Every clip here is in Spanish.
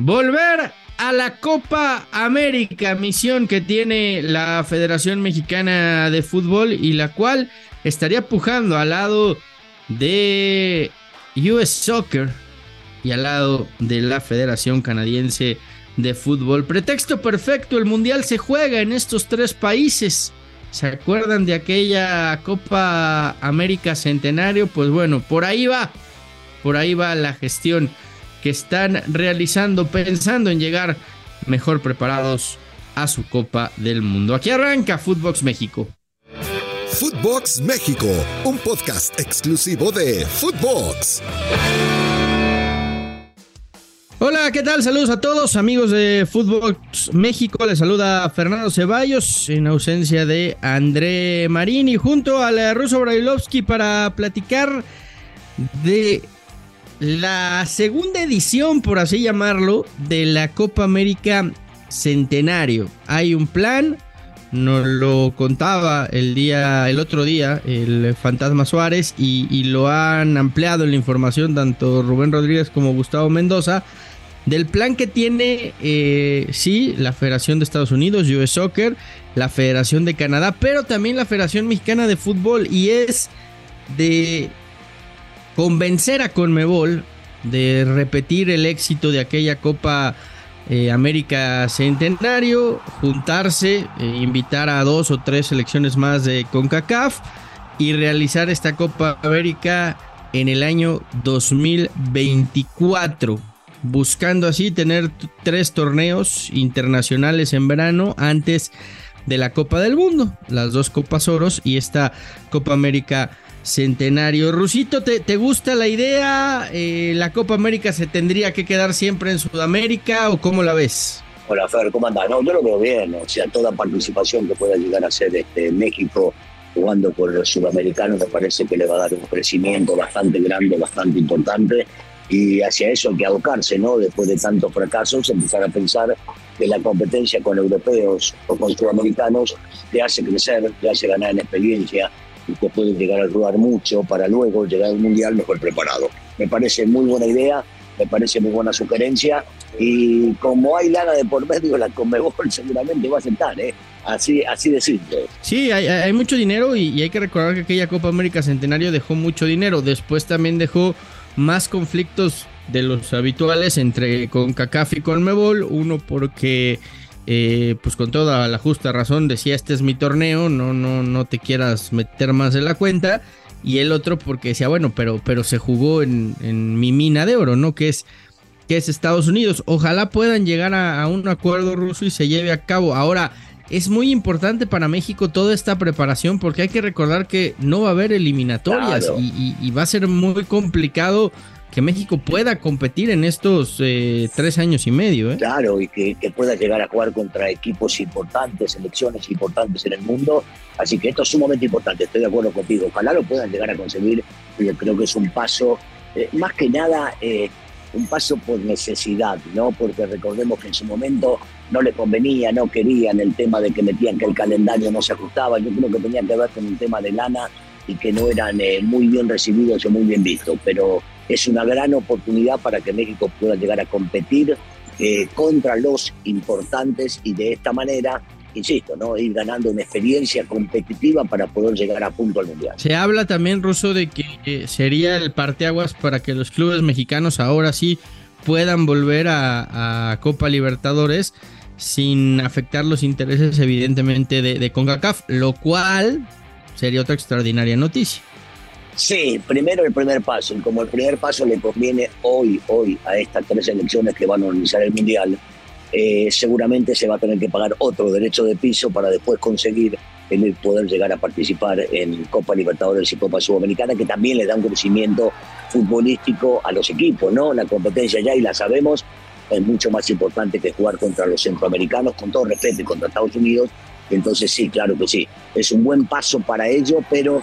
volver a la Copa América, misión que tiene la Federación Mexicana de Fútbol y la cual estaría pujando al lado de US Soccer y al lado de la Federación Canadiense de Fútbol. Pretexto perfecto, el Mundial se juega en estos tres países. ¿Se acuerdan de aquella Copa América Centenario? Pues bueno, por ahí va, por ahí va la gestión que están realizando pensando en llegar mejor preparados a su Copa del Mundo. Aquí arranca Footbox México. Footbox México, un podcast exclusivo de Footbox. Hola, ¿qué tal? Saludos a todos, amigos de Footbox México. Les saluda Fernando Ceballos en ausencia de André Marini junto al ruso Brailovsky para platicar de la segunda edición, por así llamarlo, de la Copa América Centenario. Hay un plan, nos lo contaba el día, el otro día, el Fantasma Suárez, y, lo han ampliado en la información tanto Rubén Rodríguez como Gustavo Mendoza. Del plan que tiene, eh, sí, la Federación de Estados Unidos, US Soccer, la Federación de Canadá, pero también la Federación Mexicana de Fútbol, y es de convencer a Conmebol de repetir el éxito de aquella Copa eh, América Centenario, juntarse, e invitar a dos o tres selecciones más de CONCACAF y realizar esta Copa América en el año 2024, buscando así tener tres torneos internacionales en verano antes de la Copa del Mundo, las dos Copas Oros y esta Copa América centenario. Rusito, ¿te, te gusta la idea? Eh, ¿La Copa América se tendría que quedar siempre en Sudamérica o cómo la ves? Hola Fer, ¿cómo andás? No, yo lo veo bien, o sea, toda participación que pueda llegar a ser este, México jugando por los sudamericanos me parece que le va a dar un crecimiento bastante grande, bastante importante y hacia eso hay que abocarse, ¿no? Después de tantos fracasos, empezar a pensar que la competencia con europeos o con sudamericanos te hace crecer, te hace ganar en experiencia, que puede llegar a jugar mucho para luego llegar al Mundial mejor preparado. Me parece muy buena idea, me parece muy buena sugerencia y como hay lana de por medio, la Conmebol seguramente va a aceptar, ¿eh? Así, así de simple. Sí, hay, mucho dinero y, hay que recordar que aquella Copa América Centenario dejó mucho dinero. Después también dejó más conflictos de los habituales entre CONCACAF y CONMEBOL. Uno porque eh, pues con toda la justa razón decía este es mi torneo, no, no, no te quieras meter más en la cuenta. Y el otro porque decía, bueno, pero, pero se jugó en, mi mina de oro, ¿no? Que es, que es Estados Unidos. Ojalá puedan llegar a, un acuerdo ruso y se lleve a cabo. Ahora, es muy importante para México toda esta preparación porque hay que recordar que no va a haber eliminatorias y, va a ser muy complicado que México pueda competir en estos eh, tres años y medio. ¿eh? Claro, y que, pueda llegar a jugar contra equipos importantes, selecciones importantes en el mundo. Así que esto es sumamente importante, estoy de acuerdo contigo. Ojalá lo puedan llegar a conseguir. Yo creo que es un paso, eh, más que nada, un paso por necesidad, ¿no? Porque recordemos que en su momento no le convenía, no querían el tema de que metían que el calendario no se ajustaba. Yo creo que tenía que ver con un tema de lana y que no eran muy bien recibidos o muy bien vistos. Pero es una gran oportunidad para que México pueda llegar a competir eh, contra los importantes y de esta manera insisto, ¿no? ir ganando una experiencia competitiva para poder llegar a punto al mundial. Se habla también, Ruso, de que eh, sería el parteaguas para que los clubes mexicanos ahora sí puedan volver a, Copa Libertadores sin afectar los intereses, evidentemente, de, de CONCACAF, lo cual sería otra extraordinaria noticia. Sí, primero el primer paso. Y como el primer paso le conviene hoy, hoy, a estas tres elecciones que van a organizar el Mundial, eh, seguramente se va a tener que pagar otro derecho de piso para después conseguir el poder llegar a participar en Copa Libertadores y Copa Sudamericana, que también le da un crecimiento futbolístico a los equipos, ¿no? La competencia ya, y la sabemos, es mucho más importante que jugar contra los centroamericanos, con todo respeto, y contra Estados Unidos. Entonces sí, claro que sí, es un buen paso para ello, pero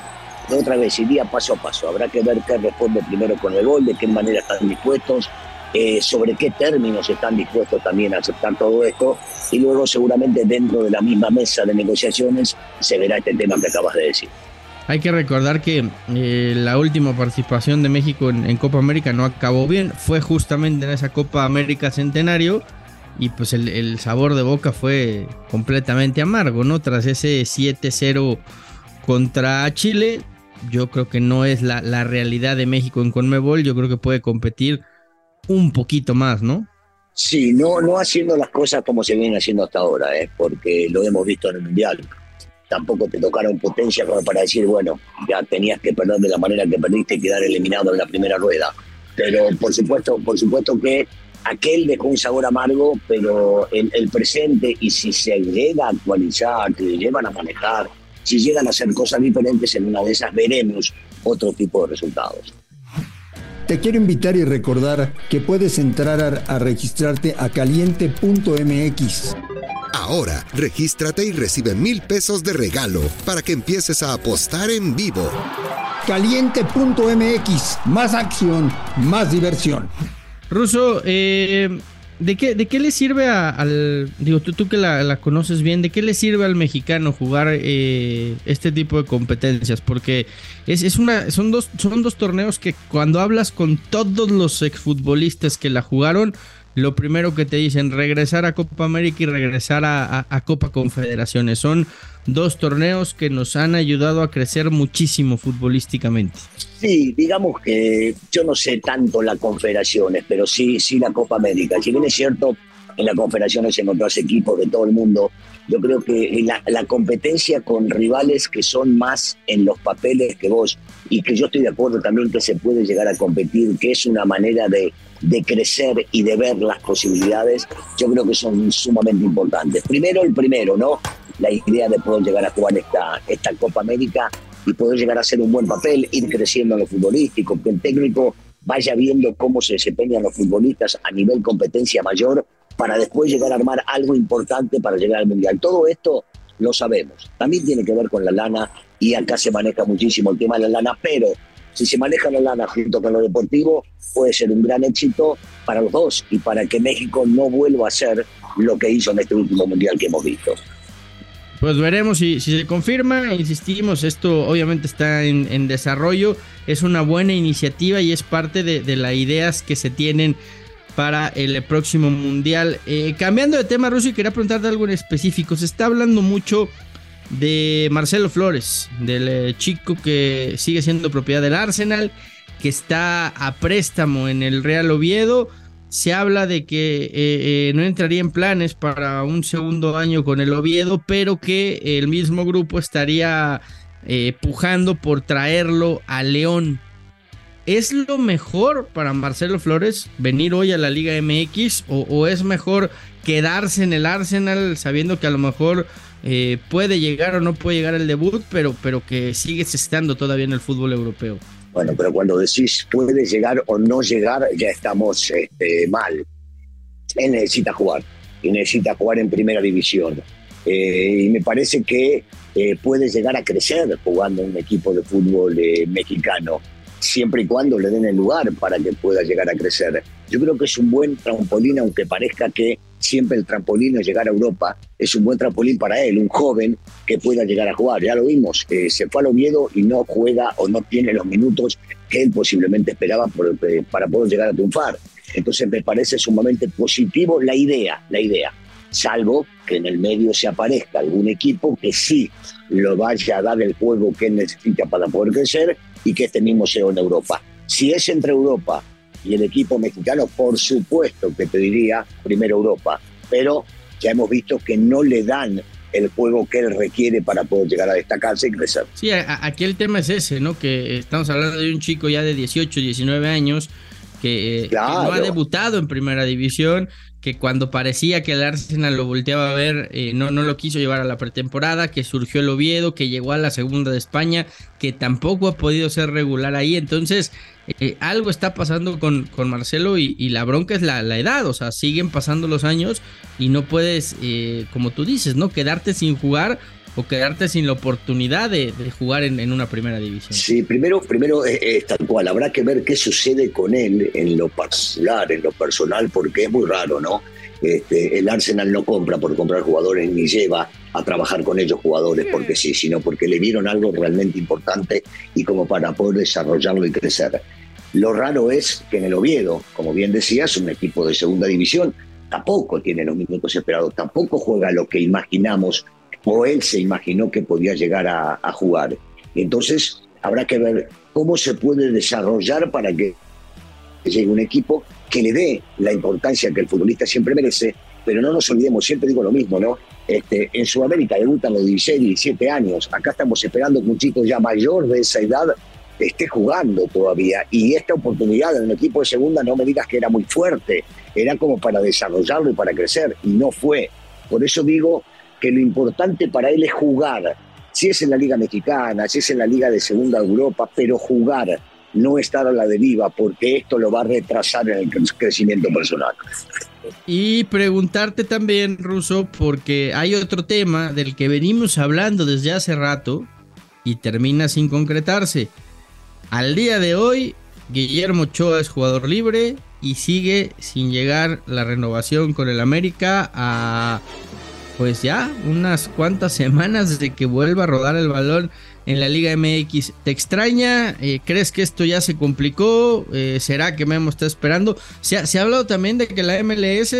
otra vez iría paso a paso. Habrá que ver qué responde primero con el gol, de qué manera están dispuestos, eh, sobre qué términos están dispuestos también a aceptar todo esto. Y luego seguramente dentro de la misma mesa de negociaciones se verá este tema que acabas de decir. Hay que recordar que eh, la última participación de México en, Copa América no acabó bien, fue justamente en esa Copa América Centenario y pues el, sabor de boca fue completamente amargo, ¿no? Tras ese 7-0 contra Chile, yo creo que no es la, la realidad de México en Conmebol, yo creo que puede competir un poquito más, ¿no? Sí, no, no haciendo las cosas como se vienen haciendo hasta ahora, ¿eh? porque lo hemos visto en el Mundial tampoco te tocaron potencia como para decir, bueno, ya tenías que perder de la manera que perdiste y quedar eliminado en la primera rueda. Pero por supuesto, por supuesto que aquel dejó un sabor amargo, pero el, el presente y si se llega a actualizar, si llevan a manejar, si llegan a hacer cosas diferentes en una de esas, veremos otro tipo de resultados. Te quiero invitar y recordar que puedes entrar a, registrarte a caliente.mx. Ahora, regístrate y recibe mil pesos de regalo para que empieces a apostar en vivo. Caliente.mx, más acción, más diversión. Ruso, eh, ¿De qué, ¿De qué le sirve al, digo, tú, tú que la, conoces bien, ¿de qué le sirve al mexicano jugar eh, este tipo de competencias? Porque es, es, una, son, dos, son dos torneos que cuando hablas con todos los exfutbolistas que la jugaron, lo primero que te dicen, regresar a Copa América y regresar a, Copa Confederaciones. Son dos torneos que nos han ayudado a crecer muchísimo futbolísticamente. Sí, digamos que yo no sé tanto las confederaciones, pero sí, sí la Copa América. Si bien es cierto, en las confederaciones encontrás equipos de todo el mundo, yo creo que la, la, competencia con rivales que son más en los papeles que vos, y que yo estoy de acuerdo también que se puede llegar a competir, que es una manera de, de crecer y de ver las posibilidades, yo creo que son sumamente importantes. Primero, el primero, ¿no? La idea de poder llegar a jugar esta, esta Copa América y poder llegar a hacer un buen papel, ir creciendo en lo futbolístico, que el técnico vaya viendo cómo se desempeñan los futbolistas a nivel competencia mayor para después llegar a armar algo importante para llegar al Mundial. Todo esto lo sabemos. También tiene que ver con la lana y acá se maneja muchísimo el tema de la lana, pero si se maneja la lana junto con lo deportivo, puede ser un gran éxito para los dos y para que México no vuelva a ser lo que hizo en este último mundial que hemos visto. Pues veremos si, se confirma, insistimos, esto obviamente está en, desarrollo, es una buena iniciativa y es parte de, las ideas que se tienen para el próximo mundial. Eh, cambiando de tema, Rusia, quería preguntarte algo en específico. Se está hablando mucho de Marcelo Flores, del eh, chico que sigue siendo propiedad del Arsenal, que está a préstamo en el Real Oviedo. Se habla de que eh, eh, no entraría en planes para un segundo año con el Oviedo, pero que el mismo grupo estaría pujando por traerlo a León. ¿Es lo mejor para Marcelo Flores venir hoy a la Liga MX o es mejor quedarse en el Arsenal sabiendo que a lo mejor eh, puede llegar o no puede llegar el debut, pero, pero que sigues estando todavía en el fútbol europeo. Bueno, pero cuando decís puede llegar o no llegar, ya estamos este, mal. Él necesita jugar y necesita jugar en primera división. Eh, y me parece que eh, puede llegar a crecer jugando en un equipo de fútbol mexicano, siempre y cuando le den el lugar para que pueda llegar a crecer. Yo creo que es un buen trampolín, aunque parezca que siempre el trampolín es llegar a Europa, es un buen trampolín para él, un joven que pueda llegar a jugar. Ya lo vimos, eh, se fue a Oviedo y no juega o no tiene los minutos que él posiblemente esperaba eh, para poder llegar a triunfar. Entonces me parece sumamente positivo la idea, la idea, salvo que en el medio se aparezca algún equipo que sí lo vaya a dar el juego que necesita para poder crecer y que este mismo sea en Europa. Si es entre Europa y el equipo mexicano, por supuesto que te diría primero Europa, pero ya hemos visto que no le dan el juego que él requiere para poder llegar a destacarse y crecer. Sí, aquí el tema es ese, ¿no? Que estamos hablando de un chico ya de 18, 19 años que, eh, que no ha debutado en primera división que cuando parecía que el Arsenal lo volteaba a ver, eh, no, no lo quiso llevar a la pretemporada, que surgió el Oviedo, que llegó a la segunda de España, que tampoco ha podido ser regular ahí. Entonces, eh, algo está pasando con, con Marcelo y, la bronca es la, la, edad, o sea, siguen pasando los años y no puedes, eh, como tú dices, ¿no? Quedarte sin jugar o quedarte sin la oportunidad de, jugar en, una primera división. Sí, primero, primero es, tal cual, habrá que ver qué sucede con él en lo particular, en lo personal, porque es muy raro, ¿no? Este, el Arsenal no compra por comprar jugadores ni lleva a trabajar con ellos jugadores porque sí, sino porque le vieron algo realmente importante y como para poder desarrollarlo y crecer. Lo raro es que en el Oviedo, como bien decías, un equipo de segunda división, tampoco tiene los minutos esperados, tampoco juega lo que imaginamos o él se imaginó que podía llegar a, jugar. Entonces, habrá que ver cómo se puede desarrollar para que llegue un equipo que le dé la importancia que el futbolista siempre merece, pero no nos olvidemos, siempre digo lo mismo, ¿no? Este, en Sudamérica debutan los 16, 17 años, acá estamos esperando que un chico ya mayor de esa edad esté jugando todavía. Y esta oportunidad en un equipo de segunda, no me digas que era muy fuerte, era como para desarrollarlo y para crecer, y no fue. Por eso digo que lo importante para él es jugar. Si es en la Liga Mexicana, si es en la Liga de Segunda Europa, pero jugar, no estar a la deriva, porque esto lo va a retrasar en el crecimiento personal. Y preguntarte también, Ruso, porque hay otro tema del que venimos hablando desde hace rato y termina sin concretarse. Al día de hoy, Guillermo Ochoa es jugador libre y sigue sin llegar la renovación con el América a pues ya unas cuantas semanas desde que vuelva a rodar el balón en la Liga MX. ¿Te extraña? Eh, ¿Crees que esto ya se complicó? Eh, ¿Será que Memo está esperando? Se ha, se ha, hablado también de que la MLS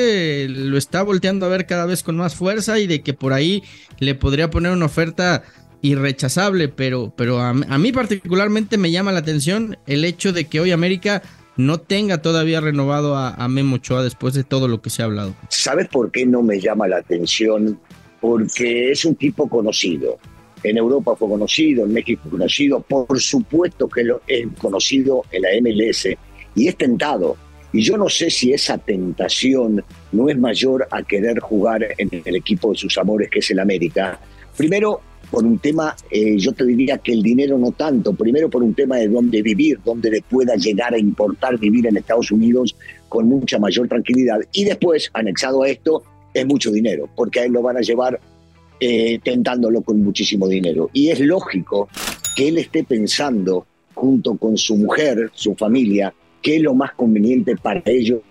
lo está volteando a ver cada vez con más fuerza y de que por ahí le podría poner una oferta irrechazable, pero, pero a, a mí particularmente me llama la atención el hecho de que hoy América no tenga todavía renovado a, Memo Ochoa después de todo lo que se ha hablado. ¿Sabes por qué no me llama la atención? Porque es un tipo conocido. En Europa fue conocido, en México conocido, por supuesto que lo es conocido en la MLS y es tentado. Y yo no sé si esa tentación no es mayor a querer jugar en el equipo de sus amores, que es el América. Primero, por un tema, eh, yo te diría que el dinero no tanto, primero por un tema de dónde vivir, dónde le pueda llegar a importar vivir en Estados Unidos con mucha mayor tranquilidad. Y después, anexado a esto, es mucho dinero, porque a él lo van a llevar eh, tentándolo con muchísimo dinero. Y es lógico que él esté pensando, junto con su mujer, su familia, qué es lo más conveniente para ellos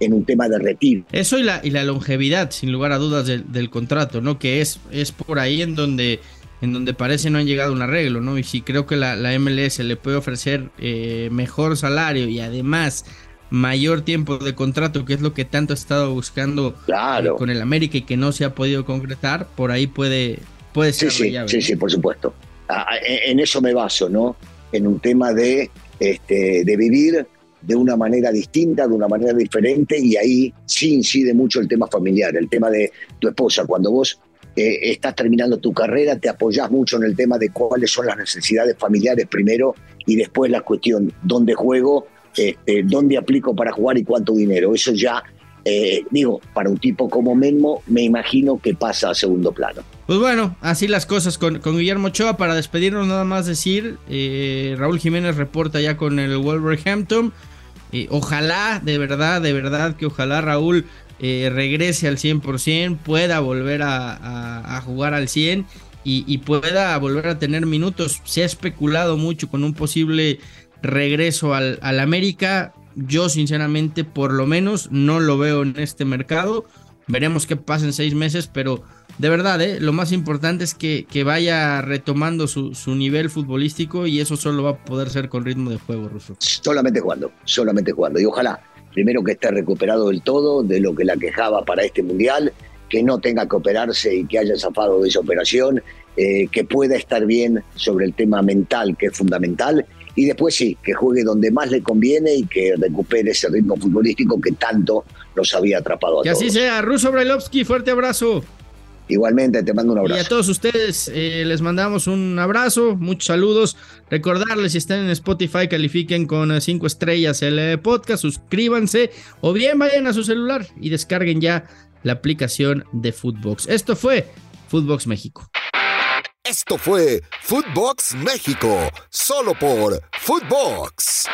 en un tema de retiro. Eso y la, y la longevidad, sin lugar a dudas, del, contrato, ¿no? Que es, es por ahí en donde en donde parece no han llegado a un arreglo, ¿no? Y si creo que la, MLS le puede ofrecer eh, mejor salario y además mayor tiempo de contrato, que es lo que tanto ha estado buscando eh, con el América y que no se ha podido concretar, por ahí puede, puede ser. Sí, sí, sí, sí, por supuesto. Ah, ah, en eso me baso, ¿no? En un tema de, este, de vivir de una manera distinta, de una manera diferente, y ahí sí incide mucho el tema familiar, el tema de tu esposa. Cuando vos eh, estás terminando tu carrera, te apoyas mucho en el tema de cuáles son las necesidades familiares primero y después la cuestión dónde juego, este, dónde aplico para jugar y cuánto dinero. Eso ya, eh, digo, para un tipo como Menmo, me imagino que pasa a segundo plano. Pues bueno, así las cosas con, Guillermo Ochoa. Para despedirnos, nada más decir: eh, Raúl Jiménez reporta ya con el Wolverhampton. ojalá, de verdad, de verdad, que ojalá Raúl eh, regrese al 100%, pueda volver a, jugar al 100 y, pueda volver a tener minutos. Se ha especulado mucho con un posible regreso al, América. Yo sinceramente por lo menos no lo veo en este mercado. Veremos qué pasa en seis meses, pero de verdad, ¿eh? lo más importante es que, que vaya retomando su, su, nivel futbolístico y eso solo va a poder ser con ritmo de juego, Ruso. Solamente jugando, solamente jugando. Y ojalá primero que esté recuperado del todo de lo que la quejaba para este mundial, que no tenga que operarse y que haya zafado de esa operación, eh, que pueda estar bien sobre el tema mental, que es fundamental, y después sí, que juegue donde más le conviene y que recupere ese ritmo futbolístico que tanto nos había atrapado a que todos. Que así sea, Ruso Brailovsky, fuerte abrazo. Igualmente, te mando un abrazo. Y a todos ustedes eh, les mandamos un abrazo, muchos saludos. Recordarles, si están en Spotify, califiquen con eh, cinco estrellas el eh, podcast, suscríbanse o bien vayan a su celular y descarguen ya la aplicación de Footbox. Esto fue Footbox México. Esto fue Footbox México, solo por Footbox.